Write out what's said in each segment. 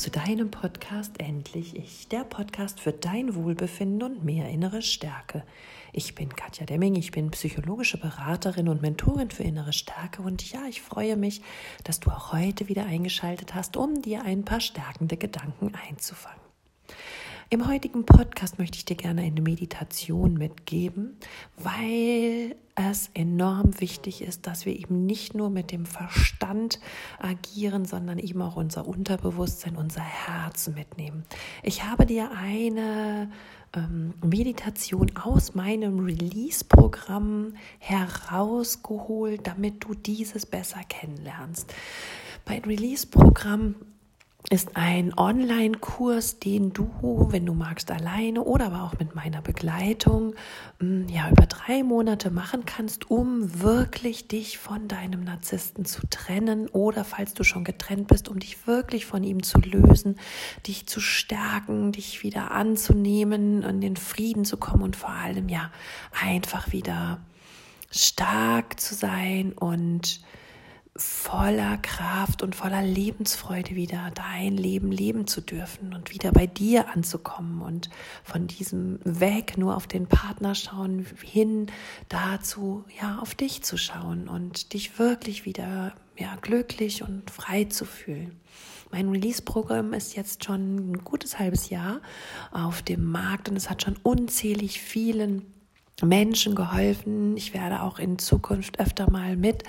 zu deinem Podcast Endlich Ich, der Podcast für dein Wohlbefinden und mehr innere Stärke. Ich bin Katja Demming, ich bin psychologische Beraterin und Mentorin für innere Stärke und ja, ich freue mich, dass du auch heute wieder eingeschaltet hast, um dir ein paar stärkende Gedanken einzufangen. Im heutigen Podcast möchte ich dir gerne eine Meditation mitgeben, weil es enorm wichtig ist, dass wir eben nicht nur mit dem Verstand agieren, sondern eben auch unser Unterbewusstsein, unser Herz mitnehmen. Ich habe dir eine ähm, Meditation aus meinem Release-Programm herausgeholt, damit du dieses besser kennenlernst. Bei Release-Programm ist ein Online-Kurs, den du, wenn du magst, alleine oder aber auch mit meiner Begleitung, mm, ja, über drei Monate machen kannst, um wirklich dich von deinem Narzissten zu trennen oder falls du schon getrennt bist, um dich wirklich von ihm zu lösen, dich zu stärken, dich wieder anzunehmen, in den Frieden zu kommen und vor allem, ja, einfach wieder stark zu sein und voller Kraft und voller Lebensfreude wieder dein Leben leben zu dürfen und wieder bei dir anzukommen und von diesem Weg nur auf den Partner schauen hin dazu, ja, auf dich zu schauen und dich wirklich wieder, ja, glücklich und frei zu fühlen. Mein Release-Programm ist jetzt schon ein gutes halbes Jahr auf dem Markt und es hat schon unzählig vielen Menschen geholfen. Ich werde auch in Zukunft öfter mal mit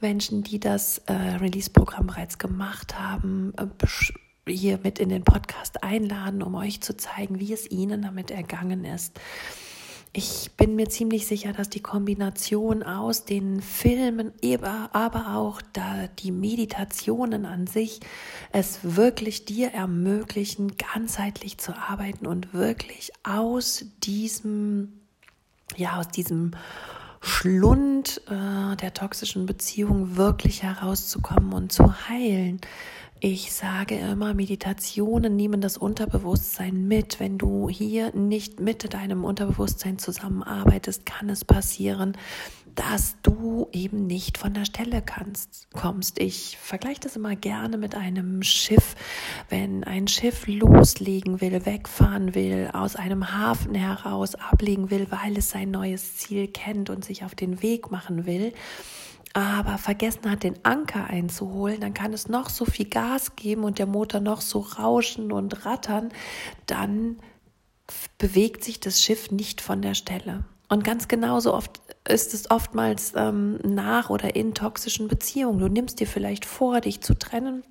Menschen, die das äh, Release-Programm bereits gemacht haben, äh, hier mit in den Podcast einladen, um euch zu zeigen, wie es ihnen damit ergangen ist. Ich bin mir ziemlich sicher, dass die Kombination aus den Filmen, aber auch da die Meditationen an sich es wirklich dir ermöglichen, ganzheitlich zu arbeiten und wirklich aus diesem ja, aus diesem Schlund äh, der toxischen Beziehung wirklich herauszukommen und zu heilen. Ich sage immer, Meditationen nehmen das Unterbewusstsein mit. Wenn du hier nicht mit deinem Unterbewusstsein zusammenarbeitest, kann es passieren, dass du eben nicht von der Stelle kannst, kommst. Ich vergleiche das immer gerne mit einem Schiff. Wenn ein Schiff loslegen will, wegfahren will, aus einem Hafen heraus ablegen will, weil es sein neues Ziel kennt und sich auf den Weg machen will, aber vergessen hat, den Anker einzuholen, dann kann es noch so viel Gas geben und der Motor noch so rauschen und rattern, dann bewegt sich das Schiff nicht von der Stelle. Und ganz genauso oft ist es oftmals ähm, nach oder in toxischen Beziehungen. Du nimmst dir vielleicht vor, dich zu trennen.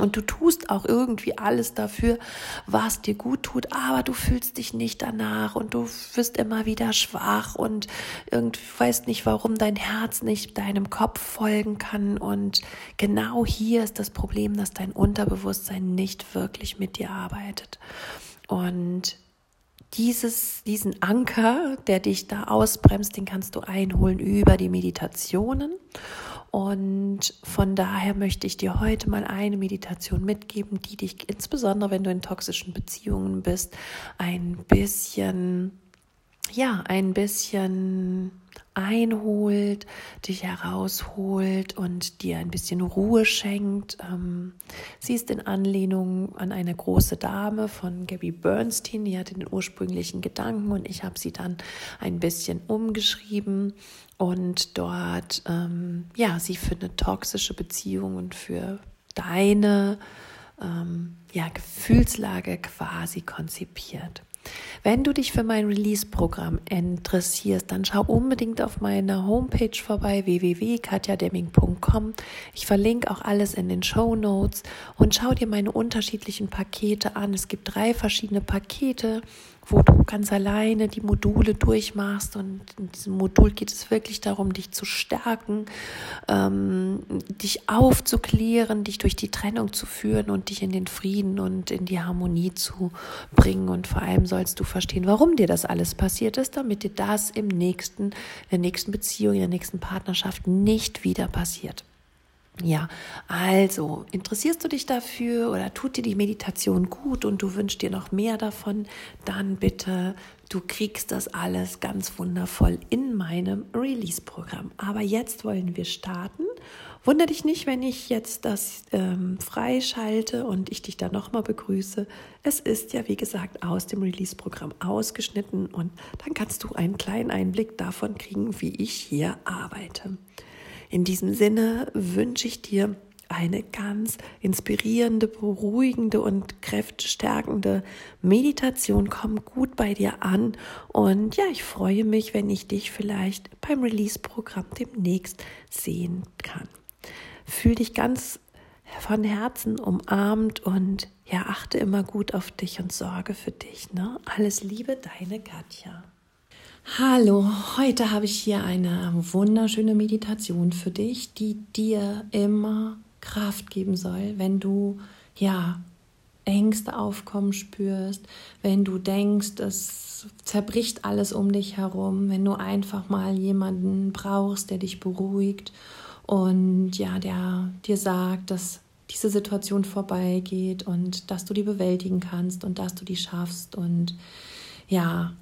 Und du tust auch irgendwie alles dafür, was dir gut tut, aber du fühlst dich nicht danach und du wirst immer wieder schwach und irgendwie weißt nicht, warum dein Herz nicht deinem Kopf folgen kann. Und genau hier ist das Problem, dass dein Unterbewusstsein nicht wirklich mit dir arbeitet. Und dieses, diesen Anker, der dich da ausbremst, den kannst du einholen über die Meditationen. Und von daher möchte ich dir heute mal eine Meditation mitgeben, die dich insbesondere, wenn du in toxischen Beziehungen bist, ein bisschen, ja, ein bisschen einholt, dich herausholt und dir ein bisschen Ruhe schenkt. Ähm, sie ist in Anlehnung an eine große Dame von Gabby Bernstein, die hatte den ursprünglichen Gedanken und ich habe sie dann ein bisschen umgeschrieben und dort, ähm, ja, sie für eine toxische Beziehung und für deine ähm, ja, Gefühlslage quasi konzipiert. Wenn du dich für mein Release-Programm interessierst, dann schau unbedingt auf meiner Homepage vorbei www.katjademming.com. Ich verlinke auch alles in den Show Notes und schau dir meine unterschiedlichen Pakete an. Es gibt drei verschiedene Pakete wo du ganz alleine die Module durchmachst. Und in diesem Modul geht es wirklich darum, dich zu stärken, ähm, dich aufzuklären, dich durch die Trennung zu führen und dich in den Frieden und in die Harmonie zu bringen. Und vor allem sollst du verstehen, warum dir das alles passiert ist, damit dir das im nächsten, in der nächsten Beziehung, in der nächsten Partnerschaft nicht wieder passiert. Ja, also interessierst du dich dafür oder tut dir die Meditation gut und du wünschst dir noch mehr davon, dann bitte, du kriegst das alles ganz wundervoll in meinem Release-Programm. Aber jetzt wollen wir starten Wunder dich nicht, wenn ich jetzt das ähm, freischalte und ich dich da nochmal begrüße. Es ist ja, wie gesagt, aus dem Release-Programm ausgeschnitten und dann kannst du einen kleinen Einblick davon kriegen, wie ich hier arbeite. In diesem Sinne wünsche ich dir eine ganz inspirierende, beruhigende und kräftestärkende Meditation. Komm gut bei dir an und ja, ich freue mich, wenn ich dich vielleicht beim Release-Programm demnächst sehen kann. Fühl dich ganz von Herzen umarmt und ja, achte immer gut auf dich und sorge für dich. Ne? Alles Liebe, deine Katja. Hallo, heute habe ich hier eine wunderschöne Meditation für dich, die dir immer Kraft geben soll, wenn du ja Ängste aufkommen spürst, wenn du denkst, es zerbricht alles um dich herum, wenn du einfach mal jemanden brauchst, der dich beruhigt und ja, der dir sagt, dass diese Situation vorbeigeht und dass du die bewältigen kannst und dass du die schaffst und ja,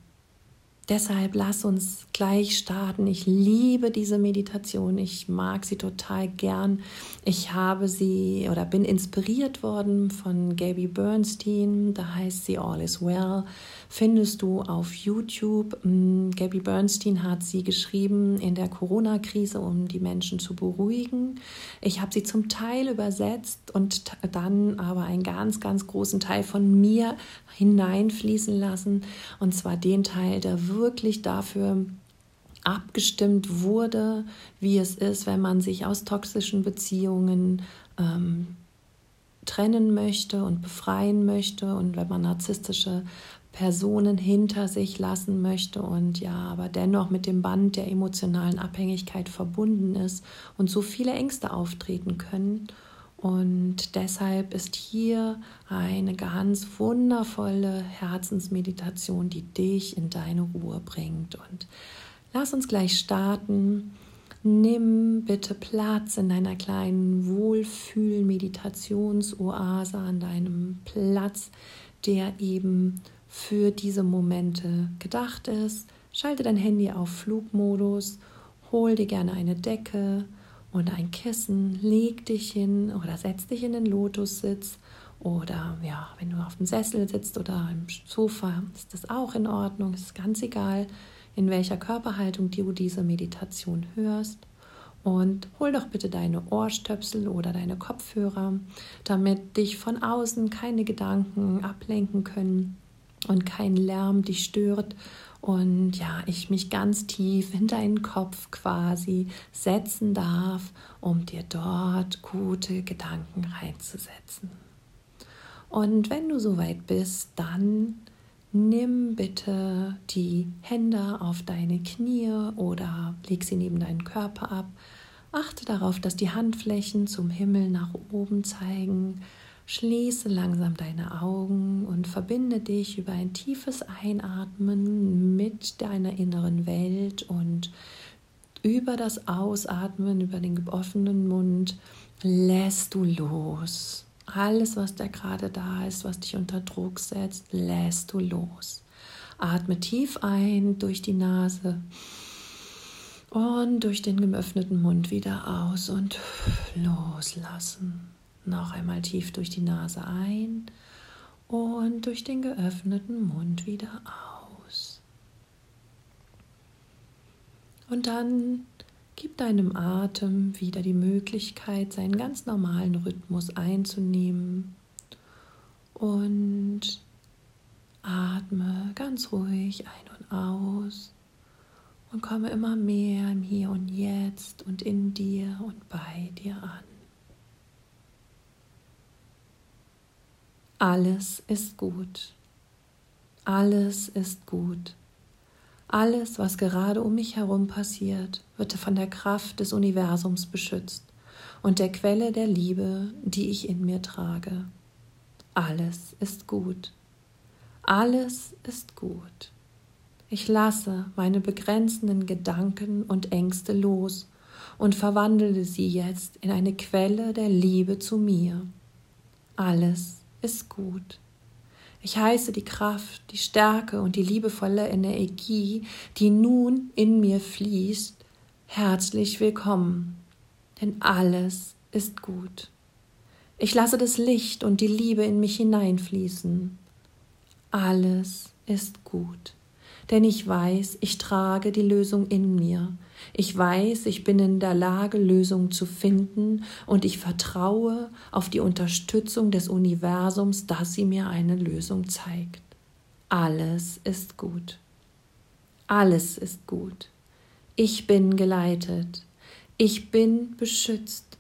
Deshalb lass uns gleich starten. Ich liebe diese Meditation. Ich mag sie total gern. Ich habe sie oder bin inspiriert worden von Gabby Bernstein. Da heißt sie All is Well. Findest du auf YouTube. Mm, Gabby Bernstein hat sie geschrieben in der Corona-Krise, um die Menschen zu beruhigen. Ich habe sie zum Teil übersetzt und dann aber einen ganz, ganz großen Teil von mir hineinfließen lassen. Und zwar den Teil, der wirklich wirklich dafür abgestimmt wurde, wie es ist, wenn man sich aus toxischen Beziehungen ähm, trennen möchte und befreien möchte und wenn man narzisstische Personen hinter sich lassen möchte und ja, aber dennoch mit dem Band der emotionalen Abhängigkeit verbunden ist und so viele Ängste auftreten können. Und deshalb ist hier eine ganz wundervolle Herzensmeditation, die dich in deine Ruhe bringt. Und lass uns gleich starten. Nimm bitte Platz in deiner kleinen Wohlfühl-Meditationsoase, an deinem Platz, der eben für diese Momente gedacht ist. Schalte dein Handy auf Flugmodus, hol dir gerne eine Decke und ein Kissen, leg dich hin oder setz dich in den Lotussitz oder ja, wenn du auf dem Sessel sitzt oder im Sofa, ist das auch in Ordnung. Es ist ganz egal, in welcher Körperhaltung du diese Meditation hörst. Und hol doch bitte deine Ohrstöpsel oder deine Kopfhörer, damit dich von außen keine Gedanken ablenken können und kein Lärm dich stört und ja, ich mich ganz tief in deinen Kopf quasi setzen darf, um dir dort gute Gedanken reinzusetzen. Und wenn du soweit bist, dann nimm bitte die Hände auf deine Knie oder leg sie neben deinen Körper ab. Achte darauf, dass die Handflächen zum Himmel nach oben zeigen. Schließe langsam deine Augen und verbinde dich über ein tiefes Einatmen mit deiner inneren Welt und über das Ausatmen, über den offenen Mund lässt du los. Alles, was da gerade da ist, was dich unter Druck setzt, lässt du los. Atme tief ein durch die Nase und durch den geöffneten Mund wieder aus und loslassen. Noch einmal tief durch die Nase ein und durch den geöffneten Mund wieder aus. Und dann gib deinem Atem wieder die Möglichkeit, seinen ganz normalen Rhythmus einzunehmen und atme ganz ruhig ein und aus und komme immer mehr im Hier und Jetzt und in dir und bei dir an. Alles ist gut. Alles ist gut. Alles, was gerade um mich herum passiert, wird von der Kraft des Universums beschützt und der Quelle der Liebe, die ich in mir trage. Alles ist gut. Alles ist gut. Ich lasse meine begrenzenden Gedanken und Ängste los und verwandle sie jetzt in eine Quelle der Liebe zu mir. Alles ist gut. Ich heiße die Kraft, die Stärke und die liebevolle Energie, die nun in mir fließt, herzlich willkommen. denn alles ist gut. Ich lasse das Licht und die Liebe in mich hineinfließen. Alles ist gut, denn ich weiß, ich trage die Lösung in mir. Ich weiß, ich bin in der Lage, Lösungen zu finden, und ich vertraue auf die Unterstützung des Universums, dass sie mir eine Lösung zeigt. Alles ist gut. Alles ist gut. Ich bin geleitet. Ich bin beschützt.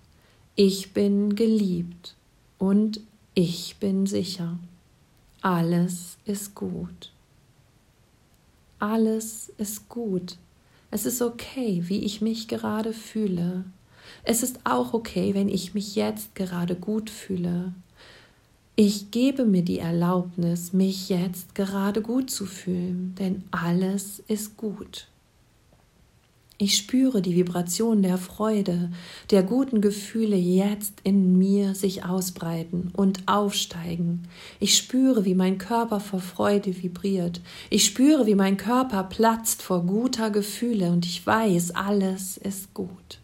Ich bin geliebt und ich bin sicher. Alles ist gut. Alles ist gut. Es ist okay, wie ich mich gerade fühle. Es ist auch okay, wenn ich mich jetzt gerade gut fühle. Ich gebe mir die Erlaubnis, mich jetzt gerade gut zu fühlen, denn alles ist gut. Ich spüre die Vibration der Freude, der guten Gefühle jetzt in mir sich ausbreiten und aufsteigen. Ich spüre, wie mein Körper vor Freude vibriert. Ich spüre, wie mein Körper platzt vor guter Gefühle und ich weiß, alles ist gut.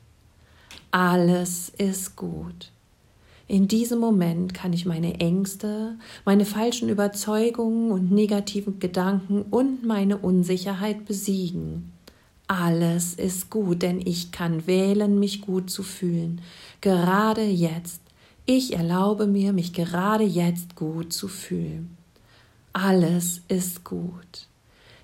Alles ist gut. In diesem Moment kann ich meine Ängste, meine falschen Überzeugungen und negativen Gedanken und meine Unsicherheit besiegen. Alles ist gut, denn ich kann wählen, mich gut zu fühlen. Gerade jetzt. Ich erlaube mir, mich gerade jetzt gut zu fühlen. Alles ist gut.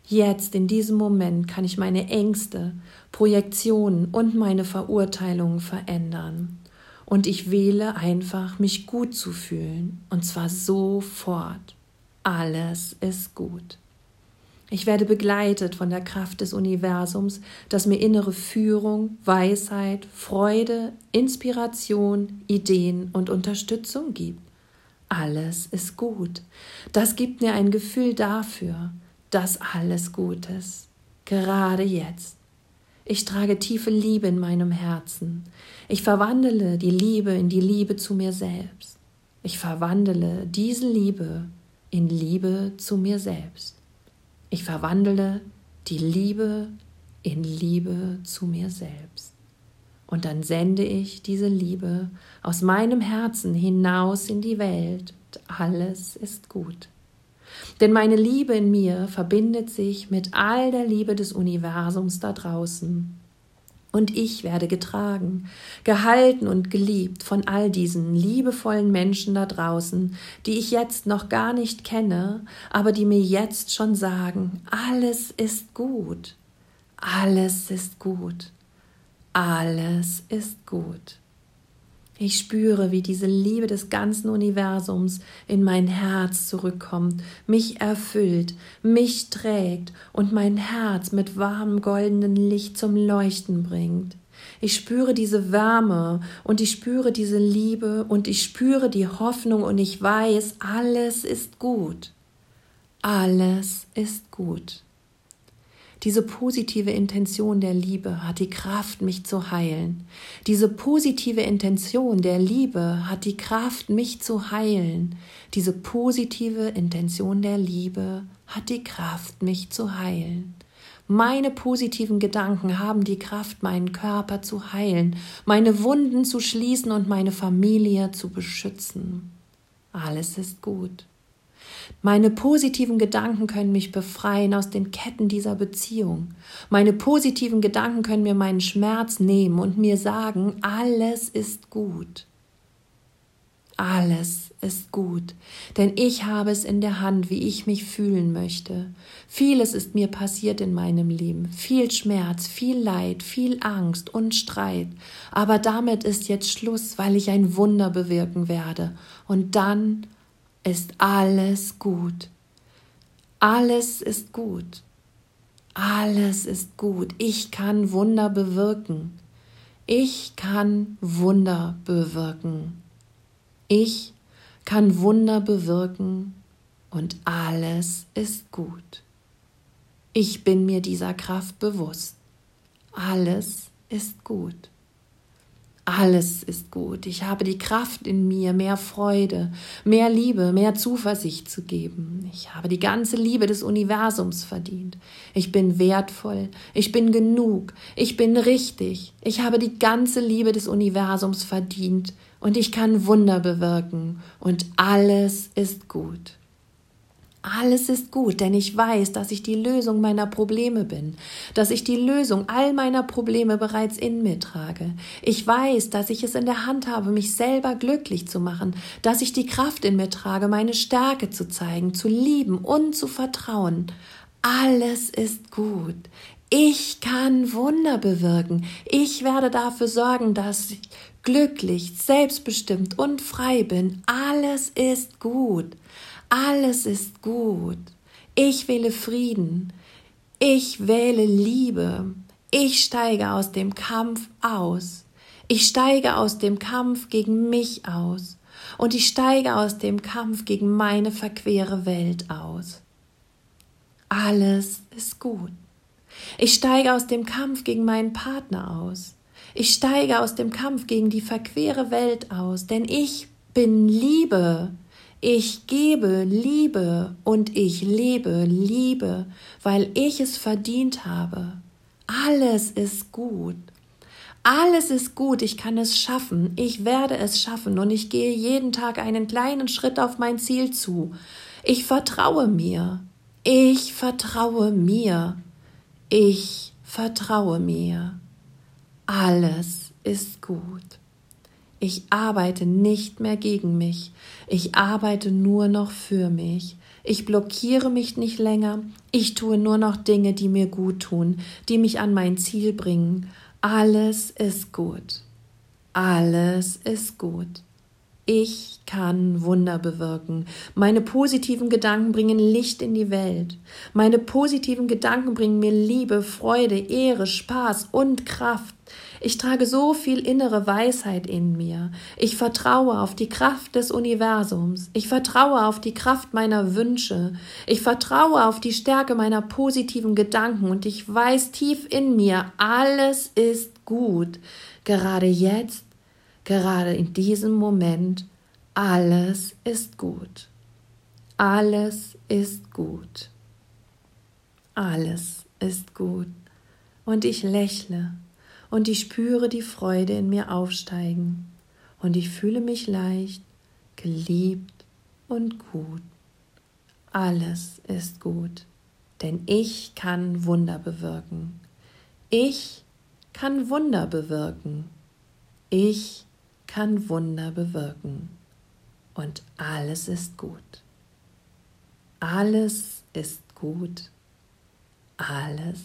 Jetzt, in diesem Moment, kann ich meine Ängste, Projektionen und meine Verurteilungen verändern. Und ich wähle einfach, mich gut zu fühlen. Und zwar sofort. Alles ist gut. Ich werde begleitet von der Kraft des Universums, das mir innere Führung, Weisheit, Freude, Inspiration, Ideen und Unterstützung gibt. Alles ist gut. Das gibt mir ein Gefühl dafür, dass alles gut ist. Gerade jetzt. Ich trage tiefe Liebe in meinem Herzen. Ich verwandle die Liebe in die Liebe zu mir selbst. Ich verwandle diese Liebe in Liebe zu mir selbst. Ich verwandle die Liebe in Liebe zu mir selbst. Und dann sende ich diese Liebe aus meinem Herzen hinaus in die Welt. Alles ist gut. Denn meine Liebe in mir verbindet sich mit all der Liebe des Universums da draußen und ich werde getragen, gehalten und geliebt von all diesen liebevollen Menschen da draußen, die ich jetzt noch gar nicht kenne, aber die mir jetzt schon sagen, alles ist gut, alles ist gut, alles ist gut. Ich spüre, wie diese Liebe des ganzen Universums in mein Herz zurückkommt, mich erfüllt, mich trägt und mein Herz mit warmem goldenen Licht zum Leuchten bringt. Ich spüre diese Wärme und ich spüre diese Liebe und ich spüre die Hoffnung und ich weiß, alles ist gut. Alles ist gut. Diese positive Intention der Liebe hat die Kraft, mich zu heilen. Diese positive Intention der Liebe hat die Kraft, mich zu heilen. Diese positive Intention der Liebe hat die Kraft, mich zu heilen. Meine positiven Gedanken haben die Kraft, meinen Körper zu heilen, meine Wunden zu schließen und meine Familie zu beschützen. Alles ist gut. Meine positiven Gedanken können mich befreien aus den Ketten dieser Beziehung. Meine positiven Gedanken können mir meinen Schmerz nehmen und mir sagen, alles ist gut. Alles ist gut, denn ich habe es in der Hand, wie ich mich fühlen möchte. Vieles ist mir passiert in meinem Leben, viel Schmerz, viel Leid, viel Angst und Streit, aber damit ist jetzt Schluss, weil ich ein Wunder bewirken werde, und dann ist alles gut. Alles ist gut. Alles ist gut. Ich kann Wunder bewirken. Ich kann Wunder bewirken. Ich kann Wunder bewirken und alles ist gut. Ich bin mir dieser Kraft bewusst. Alles ist gut. Alles ist gut. Ich habe die Kraft in mir, mehr Freude, mehr Liebe, mehr Zuversicht zu geben. Ich habe die ganze Liebe des Universums verdient. Ich bin wertvoll. Ich bin genug. Ich bin richtig. Ich habe die ganze Liebe des Universums verdient. Und ich kann Wunder bewirken. Und alles ist gut. Alles ist gut, denn ich weiß, dass ich die Lösung meiner Probleme bin, dass ich die Lösung all meiner Probleme bereits in mir trage. Ich weiß, dass ich es in der Hand habe, mich selber glücklich zu machen, dass ich die Kraft in mir trage, meine Stärke zu zeigen, zu lieben und zu vertrauen. Alles ist gut. Ich kann Wunder bewirken. Ich werde dafür sorgen, dass ich glücklich, selbstbestimmt und frei bin. Alles ist gut. Alles ist gut. Ich wähle Frieden. Ich wähle Liebe. Ich steige aus dem Kampf aus. Ich steige aus dem Kampf gegen mich aus. Und ich steige aus dem Kampf gegen meine verquere Welt aus. Alles ist gut. Ich steige aus dem Kampf gegen meinen Partner aus. Ich steige aus dem Kampf gegen die verquere Welt aus, denn ich bin Liebe. Ich gebe Liebe und ich lebe Liebe, weil ich es verdient habe. Alles ist gut. Alles ist gut, ich kann es schaffen, ich werde es schaffen und ich gehe jeden Tag einen kleinen Schritt auf mein Ziel zu. Ich vertraue mir. Ich vertraue mir. Ich vertraue mir. Alles ist gut. Ich arbeite nicht mehr gegen mich. Ich arbeite nur noch für mich. Ich blockiere mich nicht länger. Ich tue nur noch Dinge, die mir gut tun, die mich an mein Ziel bringen. Alles ist gut. Alles ist gut. Ich kann Wunder bewirken. Meine positiven Gedanken bringen Licht in die Welt. Meine positiven Gedanken bringen mir Liebe, Freude, Ehre, Spaß und Kraft. Ich trage so viel innere Weisheit in mir. Ich vertraue auf die Kraft des Universums. Ich vertraue auf die Kraft meiner Wünsche. Ich vertraue auf die Stärke meiner positiven Gedanken und ich weiß tief in mir, alles ist gut. Gerade jetzt, gerade in diesem Moment, alles ist gut. Alles ist gut. Alles ist gut. Und ich lächle und ich spüre die Freude in mir aufsteigen und ich fühle mich leicht, geliebt und gut. Alles ist gut, denn ich kann Wunder bewirken. Ich kann Wunder bewirken. Ich kann Wunder bewirken. Und alles ist gut. Alles ist gut. Alles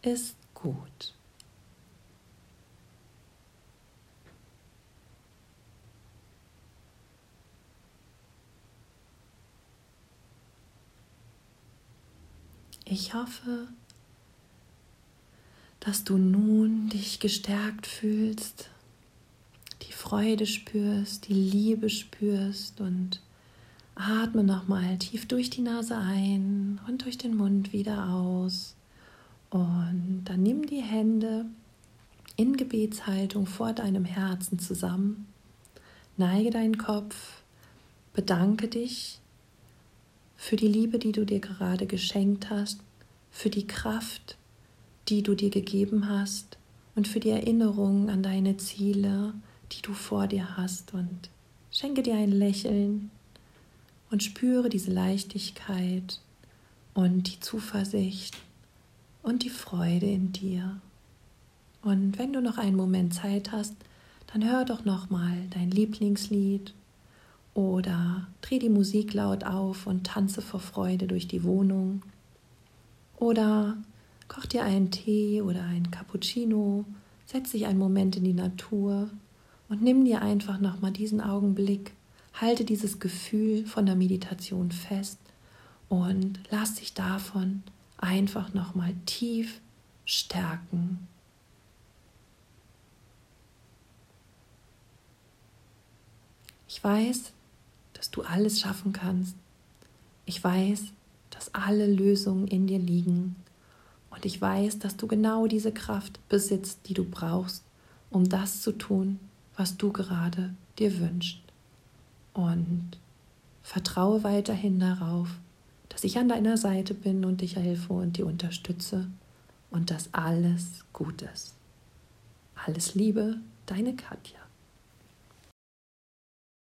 ist gut. Ich hoffe, dass du nun dich gestärkt fühlst, Freude spürst, die Liebe spürst und atme nochmal tief durch die Nase ein und durch den Mund wieder aus. Und dann nimm die Hände in Gebetshaltung vor deinem Herzen zusammen, neige deinen Kopf, bedanke dich für die Liebe, die du dir gerade geschenkt hast, für die Kraft, die du dir gegeben hast und für die Erinnerung an deine Ziele, die du vor dir hast. Und schenke dir ein Lächeln und spüre diese Leichtigkeit und die Zuversicht und die Freude in dir. Und wenn du noch einen Moment Zeit hast, dann hör doch noch mal dein Lieblingslied oder dreh die Musik laut auf und tanze vor Freude durch die Wohnung. Oder koch dir einen Tee oder ein Cappuccino, setz dich einen Moment in die Natur und nimm dir einfach nochmal diesen Augenblick, halte dieses Gefühl von der Meditation fest und lass dich davon einfach nochmal tief stärken. Ich weiß, dass du alles schaffen kannst. Ich weiß, dass alle Lösungen in dir liegen. Und ich weiß, dass du genau diese Kraft besitzt, die du brauchst, um das zu tun, was du gerade dir wünschst. Und vertraue weiterhin darauf, dass ich an deiner Seite bin und dich helfe und dir unterstütze und dass alles gut ist. Alles Liebe, deine Katja.